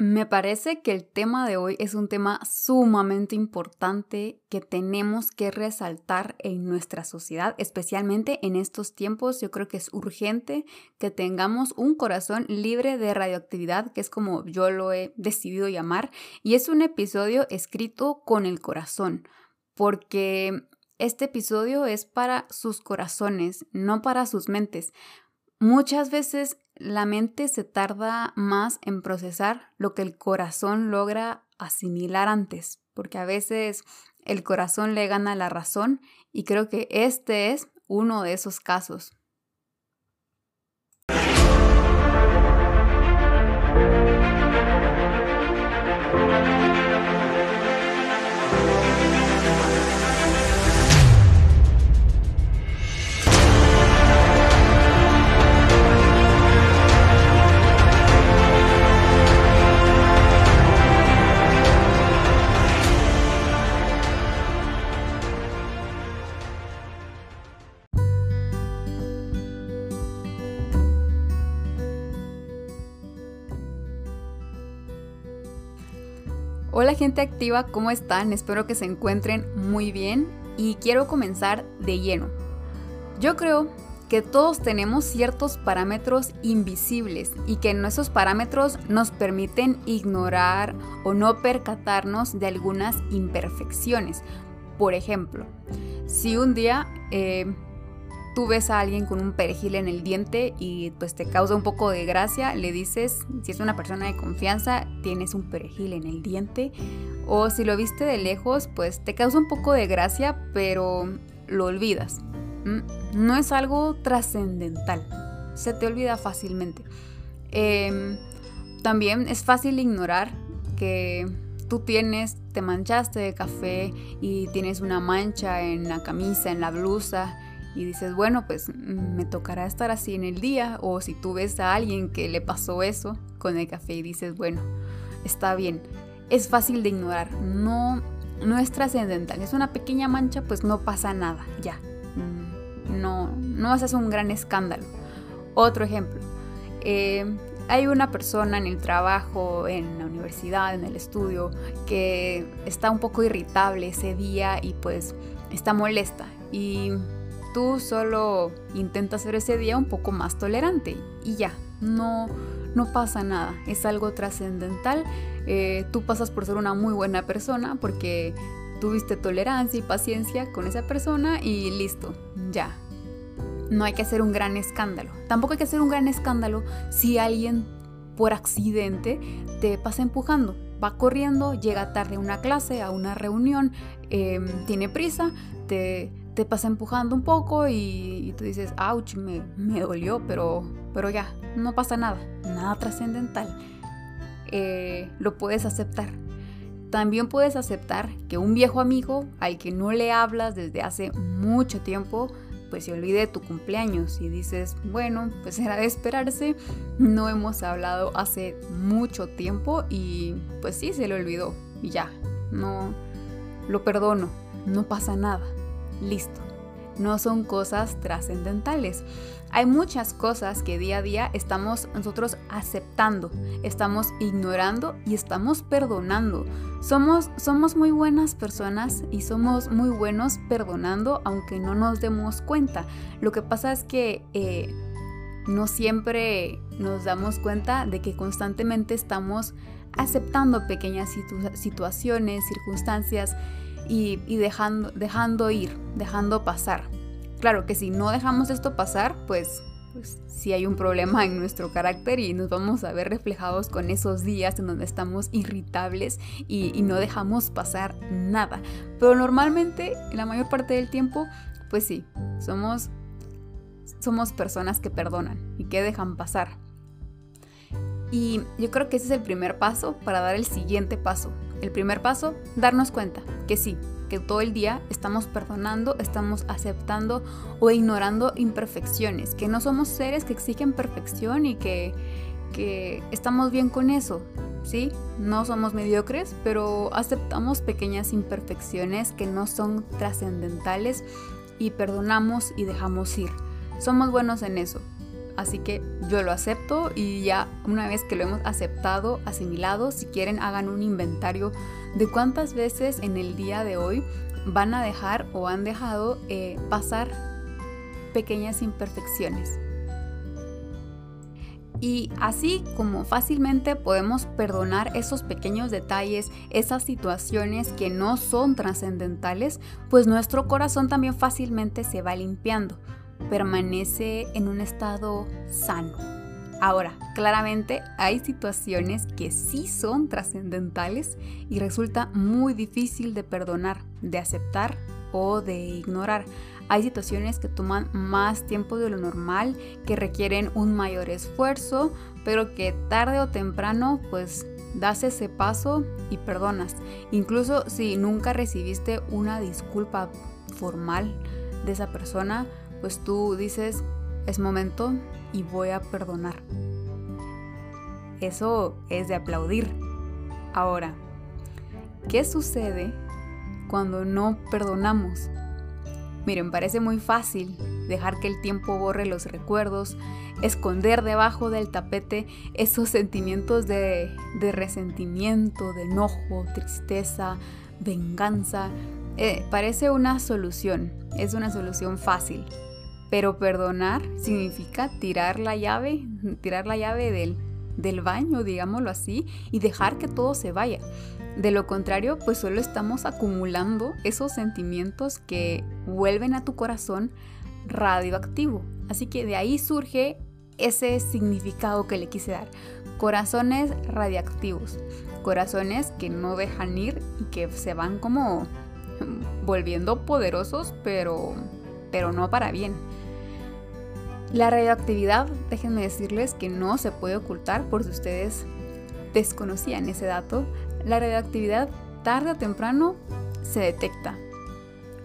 Me parece que el tema de hoy es un tema sumamente importante que tenemos que resaltar en nuestra sociedad, especialmente en estos tiempos. Yo creo que es urgente que tengamos un corazón libre de radioactividad, que es como yo lo he decidido llamar, y es un episodio escrito con el corazón, porque este episodio es para sus corazones, no para sus mentes. Muchas veces la mente se tarda más en procesar lo que el corazón logra asimilar antes, porque a veces el corazón le gana la razón y creo que este es uno de esos casos. Hola gente activa, ¿cómo están? Espero que se encuentren muy bien y quiero comenzar de lleno. Yo creo que todos tenemos ciertos parámetros invisibles y que esos parámetros nos permiten ignorar o no percatarnos de algunas imperfecciones. Por ejemplo, si un día eh, tú ves a alguien con un perejil en el diente y pues te causa un poco de gracia, le dices, si es una persona de confianza, tienes un perejil en el diente. O si lo viste de lejos, pues te causa un poco de gracia, pero lo olvidas. No es algo trascendental, se te olvida fácilmente. Em, también es fácil ignorar que tú tienes, te manchaste de café y tienes una mancha en la camisa, en la blusa y dices, bueno, pues mm, me tocará estar así en el día, o si tú ves a alguien que le pasó eso con el café y dices, bueno, está bien, es fácil de ignorar, no, no es trascendental, es una pequeña mancha, pues no pasa nada, ya, mm, no, no haces un gran escándalo. Otro ejemplo, eh, hay una persona en el trabajo, en la universidad, en el estudio, que está un poco irritable ese día y pues está molesta y tú solo intentas ser ese día un poco más tolerante y ya, no, no pasa nada, es algo trascendental, eh, tú pasas por ser una muy buena persona porque tuviste tolerancia y paciencia con esa persona y listo, ya. No hay que hacer un gran escándalo. Tampoco hay que hacer un gran escándalo si alguien por accidente te pasa empujando. Va corriendo, llega tarde a una clase, a una reunión, em, tiene prisa, te, te pasa empujando un poco y, tú dices, ouch, me, me, dolió, pero, pero ya, no pasa nada, nada trascendental. Eh, lo puedes aceptar. También puedes aceptar que un viejo amigo al que no le hablas desde hace mucho tiempo, pues se olvide de tu cumpleaños y dices, bueno, pues era de esperarse, no hemos hablado hace mucho tiempo y pues sí, se le olvidó y ya, no, lo perdono, no pasa nada listo. No son cosas trascendentales. Hay muchas cosas que día a día estamos nosotros aceptando, estamos ignorando y estamos perdonando. Somos, somos muy buenas personas y somos muy buenos perdonando aunque no nos demos cuenta. Lo que pasa es que eh, no siempre nos damos cuenta de que constantemente estamos aceptando pequeñas situaciones, circunstancias y, dejando, dejando ir, dejando pasar. Claro que si no dejamos esto pasar, pues, pues sí hay un problema en nuestro carácter y nos vamos a ver reflejados con esos días en donde estamos irritables y, y no dejamos pasar nada. Pero normalmente, en la mayor parte del tiempo, pues sí, somos, somos personas que perdonan y que dejan pasar. Y yo creo que ese es el primer paso para dar el siguiente paso, el primer paso, darnos cuenta que sí, que todo el día estamos perdonando, estamos aceptando o ignorando imperfecciones, que no somos seres que exigen perfección y que, que estamos bien con eso, ¿sí? No somos mediocres, pero aceptamos pequeñas imperfecciones que no son trascendentales y perdonamos y dejamos ir. Somos buenos en eso. Así que yo lo acepto y ya una vez que lo hemos aceptado, asimilado, si quieren hagan un inventario de cuántas veces en el día de hoy van a dejar o han dejado eh, pasar pequeñas imperfecciones. Y así como fácilmente podemos perdonar esos pequeños detalles, esas situaciones que no son trascendentales, pues nuestro corazón también fácilmente se va limpiando, permanece en un estado sano. Ahora, claramente hay situaciones que sí son trascendentales y resulta muy difícil de perdonar, de aceptar o de ignorar. Hay situaciones que toman más tiempo de lo normal, que requieren un mayor esfuerzo, pero que tarde o temprano pues das ese paso y perdonas. Incluso si nunca recibiste una disculpa formal de esa persona, pues tú dices, es momento y voy a perdonar. Eso es de aplaudir. Ahora, ¿qué sucede cuando no perdonamos? Miren, parece muy fácil dejar que el tiempo borre los recuerdos, esconder debajo del tapete esos sentimientos de, resentimiento, de enojo, tristeza, venganza. Eh, parece una solución, es una solución fácil. Pero perdonar significa tirar la llave, tirar la llave del, del baño, digámoslo así, y dejar que todo se vaya. De lo contrario, pues solo estamos acumulando esos sentimientos que vuelven a tu corazón radioactivo. Así que de ahí surge ese significado que le quise dar. Corazones radiactivos. Corazones que no dejan ir y que se van como volviendo poderosos, pero, pero no para bien. La radioactividad, déjenme decirles que no se puede ocultar por si ustedes desconocían ese dato la radioactividad tarde o temprano se detecta.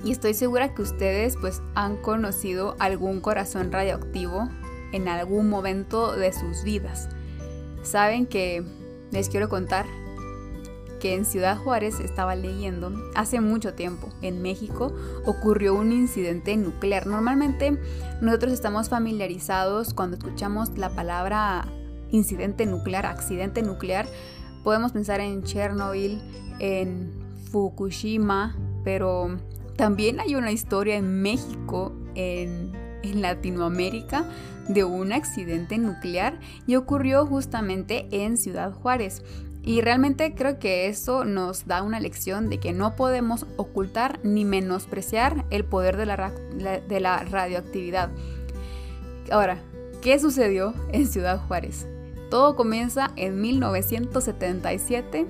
Y estoy segura que ustedes pues han conocido algún corazón radioactivo en algún momento de sus vidas. Saben que les quiero contar que en Ciudad Juárez estaba leyendo hace mucho tiempo en México ocurrió un incidente nuclear. Normalmente nosotros estamos familiarizados cuando escuchamos la palabra incidente nuclear, accidente nuclear, Podemos pensar en Chernobyl, en Fukushima, pero también hay una historia en México, en, Latinoamérica, de un accidente nuclear y ocurrió justamente en Ciudad Juárez. Y realmente creo que eso nos da una lección de que no podemos ocultar ni menospreciar el poder de la, de la radioactividad. Ahora, ¿qué sucedió en Ciudad Juárez? Todo comienza en 1977.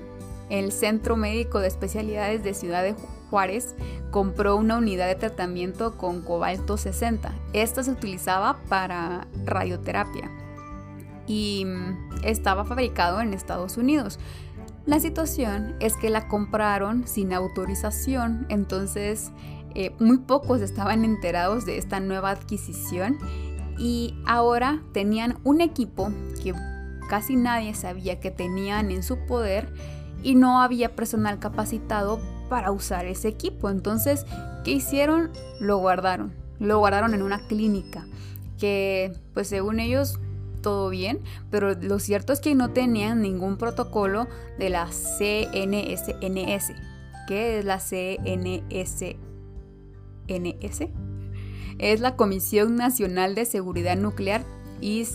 El Centro Médico de Especialidades de Ciudad de Juárez compró una unidad de tratamiento con cobalto 60. Esta se utilizaba para radioterapia y estaba fabricado en Estados Unidos. La situación es que la compraron sin autorización, entonces eh, muy pocos estaban enterados de esta nueva adquisición y ahora tenían un equipo que casi nadie sabía que tenían en su poder y no había personal capacitado para usar ese equipo. Entonces, ¿qué hicieron? Lo guardaron. Lo guardaron en una clínica que, pues según ellos, todo bien, pero lo cierto es que no tenían ningún protocolo de la CNSNS. ¿Qué es la CNSNS? Es la Comisión Nacional de Seguridad Nuclear y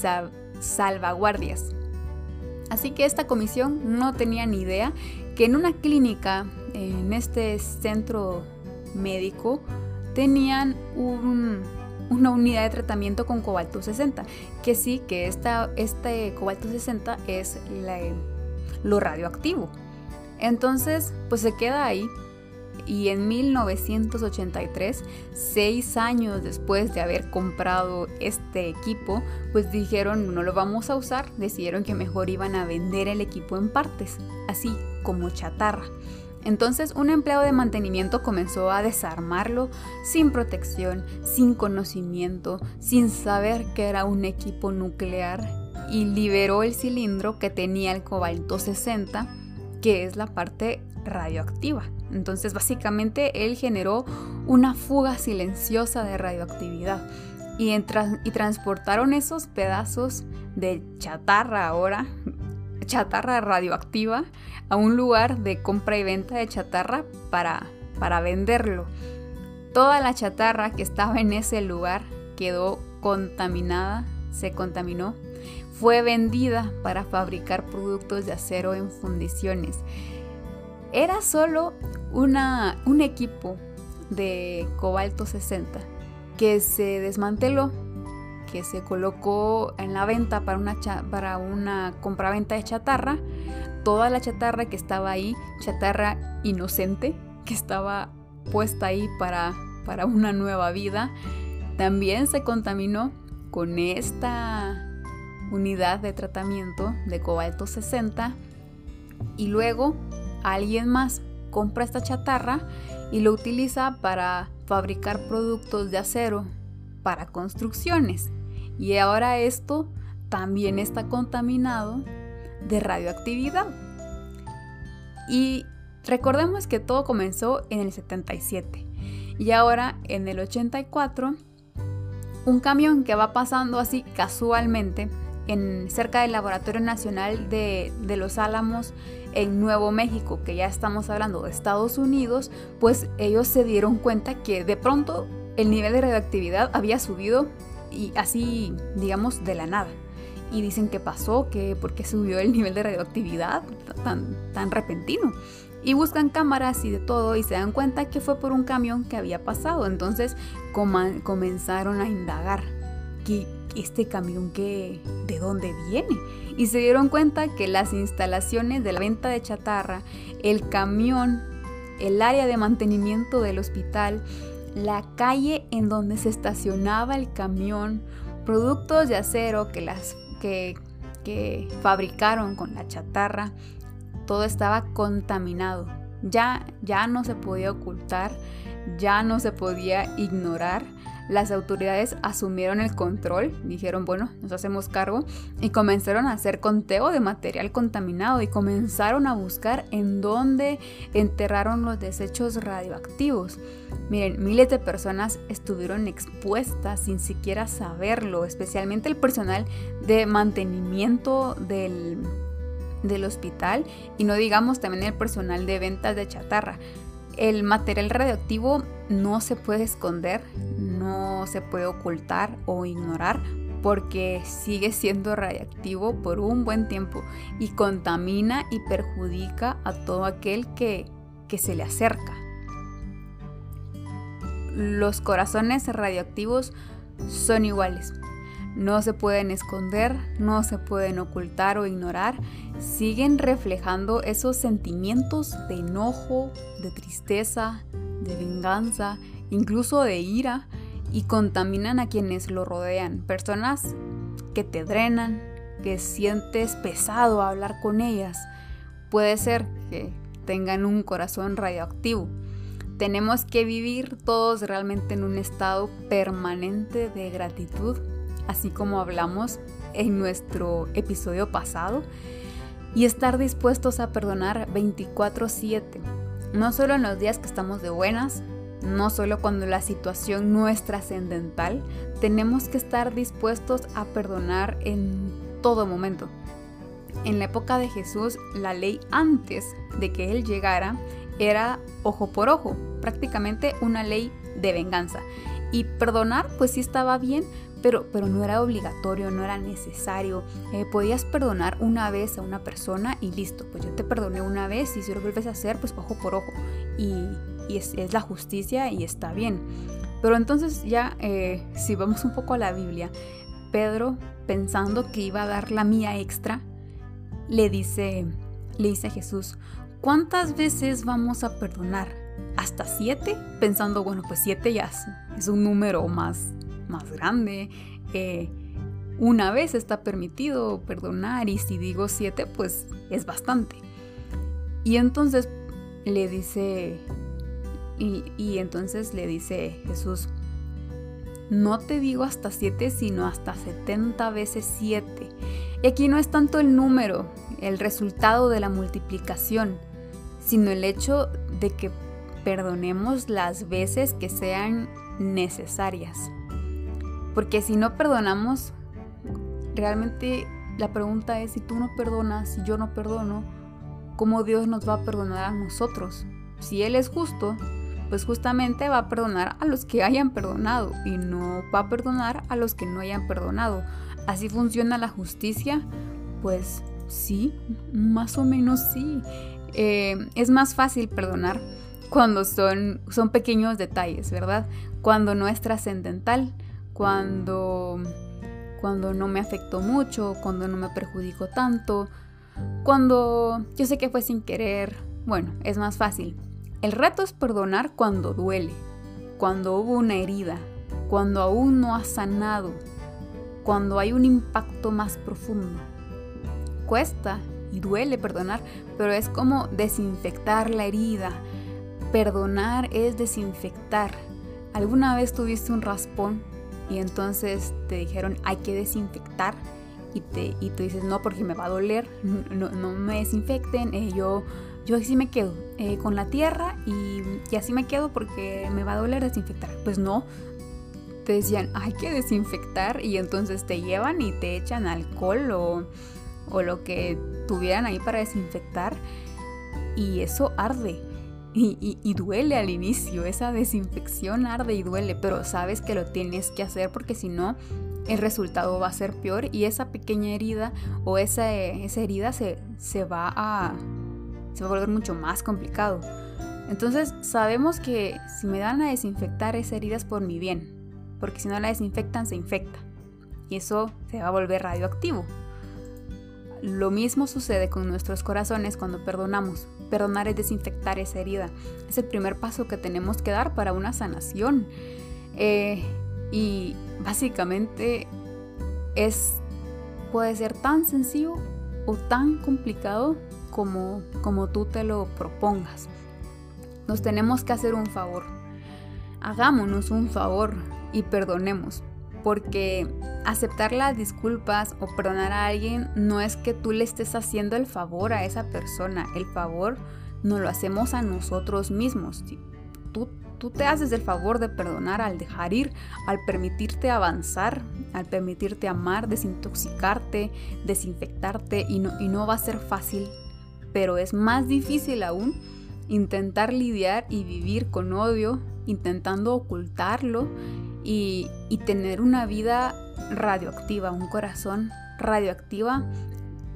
Salvaguardias. Así que esta comisión no tenía ni idea que en una clínica, en este centro médico, tenían una unidad de tratamiento con cobalto 60, que sí, que esta, este cobalto 60 es lo radioactivo. Entonces, pues se queda ahí y en 1983, seis años después de haber comprado este equipo, pues dijeron no lo vamos a usar, decidieron que mejor iban a vender el equipo en partes, así como chatarra. Entonces un empleado de mantenimiento comenzó a desarmarlo sin protección, sin conocimiento, sin saber que era un equipo nuclear y liberó el cilindro que tenía el cobalto 60, que es la parte radioactiva. Entonces básicamente él generó una fuga silenciosa de radioactividad. y, y transportaron esos pedazos de chatarra ahora, chatarra radioactiva, a un lugar de compra y venta de chatarra para, para venderlo. Toda la chatarra que estaba en ese lugar quedó contaminada, se contaminó, fue vendida para fabricar productos de acero en fundiciones. Era solo una, un equipo de cobalto 60 que se desmanteló, que se colocó en la venta para una, para una compraventa de chatarra. Toda la chatarra que estaba ahí, chatarra inocente, que estaba puesta ahí para, para una nueva vida, también se contaminó con esta unidad de tratamiento de cobalto 60 y luego alguien más compra esta chatarra y lo utiliza para fabricar productos de acero para construcciones. Y ahora esto también está contaminado de radioactividad. Y recordemos que todo comenzó en el 77 y ahora en el 84 un camión que va pasando así casualmente en, cerca del Laboratorio Nacional de, de, Los Álamos en Nuevo México, que ya estamos hablando de Estados Unidos, pues ellos se dieron cuenta que de pronto el nivel de radioactividad había subido y así, digamos, de la nada. Y dicen que pasó, que porque subió el nivel de radioactividad tan, tan repentino y buscan cámaras y de todo y se dan cuenta que fue por un camión que había pasado. Entonces comenzaron a indagar que este camión que de dónde viene y se dieron cuenta que las instalaciones de la venta de chatarra, el camión, el área de mantenimiento del hospital, la calle en donde se estacionaba el camión, productos de acero que las que, que fabricaron con la chatarra, todo estaba contaminado. Ya, ya no se podía ocultar, ya no se podía ignorar. Las autoridades asumieron el control, dijeron, bueno, nos hacemos cargo y comenzaron a hacer conteo de material contaminado y comenzaron a buscar en dónde enterraron los desechos radioactivos. Miren, miles de personas estuvieron expuestas sin siquiera saberlo, especialmente el personal de mantenimiento del del hospital y no digamos también el personal de ventas de chatarra. El material radioactivo no se puede esconder, no se puede ocultar o ignorar porque sigue siendo radiactivo por un buen tiempo y contamina y perjudica a todo aquel que, que se le acerca. Los corazones radioactivos son iguales, no se pueden esconder, no se pueden ocultar o ignorar, siguen reflejando esos sentimientos de enojo, de tristeza, de venganza, incluso de ira, y contaminan a quienes lo rodean. Personas que te drenan, que sientes pesado hablar con ellas. Puede ser que tengan un corazón radioactivo. Tenemos que vivir todos realmente en un estado permanente de gratitud así como hablamos en nuestro episodio pasado, y estar dispuestos a perdonar 24/7, no solo en los días que estamos de buenas, no solo cuando la situación no es trascendental, tenemos que estar dispuestos a perdonar en todo momento. En la época de Jesús, la ley antes de que Él llegara era ojo por ojo, prácticamente una ley de venganza. Y perdonar, pues sí estaba bien, pero, pero no era obligatorio, no era necesario. Eh, podías perdonar una vez a una persona y listo, pues yo te perdoné una vez y si lo vuelves a hacer, pues ojo por ojo. Y, es, la justicia y está bien. Pero entonces ya, eh, si vamos un poco a la Biblia, Pedro, pensando que iba a dar la mía extra, le dice, le dice a Jesús, ¿cuántas veces vamos a perdonar? ¿Hasta siete? Pensando, bueno, pues siete ya es un número más más grande. Eh, una vez está permitido perdonar y si digo siete, pues es bastante. Y entonces le dice, y, y entonces le dice Jesús, no te digo hasta siete, sino hasta 70 veces siete. Y aquí no es tanto el número, el resultado de la multiplicación, sino el hecho de que perdonemos las veces que sean necesarias. Porque si no perdonamos, realmente la pregunta es, si tú no perdonas, si yo no perdono, ¿cómo Dios nos va a perdonar a nosotros? Si Él es justo, pues justamente va a perdonar a los que hayan perdonado y no va a perdonar a los que no hayan perdonado. ¿Así funciona la justicia? Pues sí, más o menos sí. Eh, es más fácil perdonar cuando son, son pequeños detalles, ¿verdad? Cuando no es trascendental, cuando cuando no me afectó mucho, cuando no me perjudicó tanto, cuando yo sé que fue sin querer, bueno, es más fácil. El reto es perdonar cuando duele, cuando hubo una herida, cuando aún no ha sanado, cuando hay un impacto más profundo. Cuesta y duele perdonar, pero es como desinfectar la herida. Perdonar es desinfectar. ¿Alguna vez tuviste un raspón y entonces te dijeron hay que desinfectar y, te, y tú dices no porque me va a doler, no, no me desinfecten, eh, yo, yo así me quedo eh, con la tierra y, y así me quedo porque me va a doler desinfectar. Pues no, te decían hay que desinfectar y entonces te llevan y te echan alcohol o, o lo que tuvieran ahí para desinfectar y eso arde y, duele al inicio, esa desinfección arde y duele, pero sabes que lo tienes que hacer porque si no, el resultado va a ser peor y esa pequeña herida o esa, esa herida se, se, va a, se va a volver mucho más complicado. Entonces sabemos que si me dan a desinfectar esa herida es por mi bien, porque si no la desinfectan se infecta y eso se va a volver radioactivo. Lo mismo sucede con nuestros corazones cuando perdonamos. Perdonar es desinfectar esa herida. Es el primer paso que tenemos que dar para una sanación. Eh, y básicamente es, puede ser tan sencillo o tan complicado como, como tú te lo propongas. Nos tenemos que hacer un favor. Hagámonos un favor y perdonemos porque aceptar las disculpas o perdonar a alguien no es que tú le estés haciendo el favor a esa persona, el favor no lo hacemos a nosotros mismos. Tú, tú te haces el favor de perdonar al dejar ir, al permitirte avanzar, al permitirte amar, desintoxicarte, desinfectarte y no, y no va a ser fácil, pero es más difícil aún intentar lidiar y vivir con odio, intentando ocultarlo y, tener una vida radioactiva, un corazón radioactiva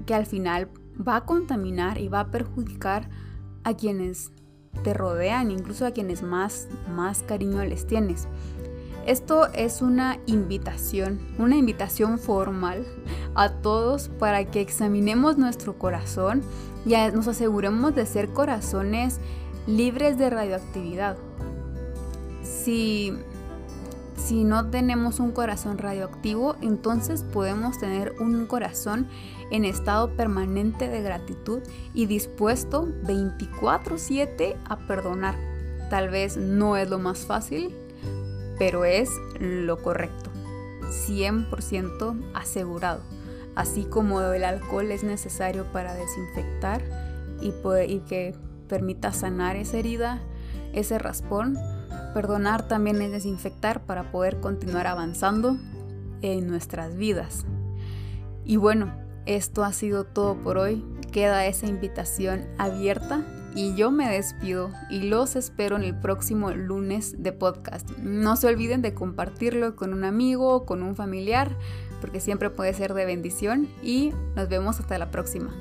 que al final va a contaminar y va a perjudicar a quienes te rodean, incluso a quienes más, más cariño les tienes. Esto es una invitación, una invitación formal a todos para que examinemos nuestro corazón y nos aseguremos de ser corazones libres de radioactividad. Si si no tenemos un corazón radioactivo, entonces podemos tener un corazón en estado permanente de gratitud y dispuesto 24/7 a perdonar. Tal vez no es lo más fácil, pero es lo correcto. 100% asegurado. Así como el alcohol es necesario para desinfectar y, y que permita sanar esa herida, ese raspón, Perdonar también es desinfectar para poder continuar avanzando en nuestras vidas. Y bueno, esto ha sido todo por hoy. Queda esa invitación abierta y yo me despido y los espero en el próximo lunes de podcast. No se olviden de compartirlo con un amigo o con un familiar porque siempre puede ser de bendición y nos vemos hasta la próxima.